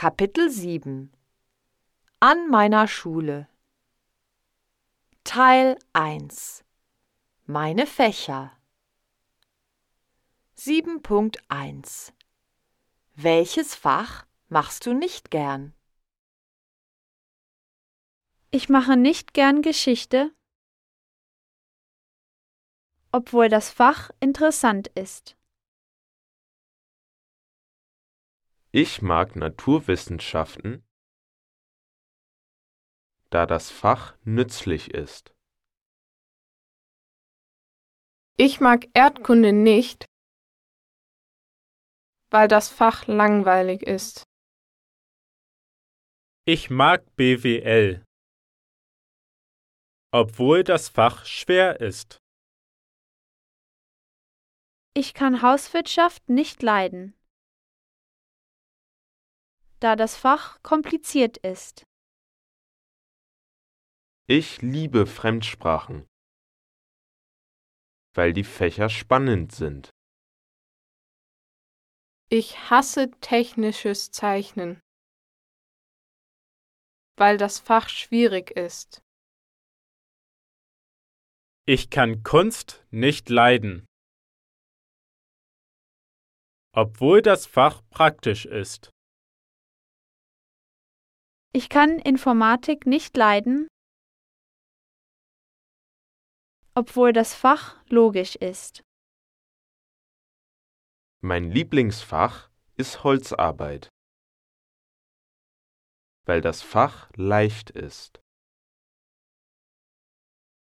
Kapitel 7 An meiner Schule. Teil 1 Meine Fächer. 7.1 Welches Fach machst du nicht gern? Ich mache nicht gern Geschichte, obwohl das Fach interessant ist. Ich mag Naturwissenschaften, da das Fach nützlich ist. Ich mag Erdkunde nicht, weil das Fach langweilig ist. Ich mag BWL, obwohl das Fach schwer ist. Ich kann Hauswirtschaft nicht leiden, da das Fach kompliziert ist. Ich liebe Fremdsprachen, weil die Fächer spannend sind. Ich hasse technisches Zeichnen, weil das Fach schwierig ist. Ich kann Kunst nicht leiden, obwohl das Fach praktisch ist. Ich kann Informatik nicht leiden, obwohl das Fach logisch ist. Mein Lieblingsfach ist Holzarbeit, weil das Fach leicht ist.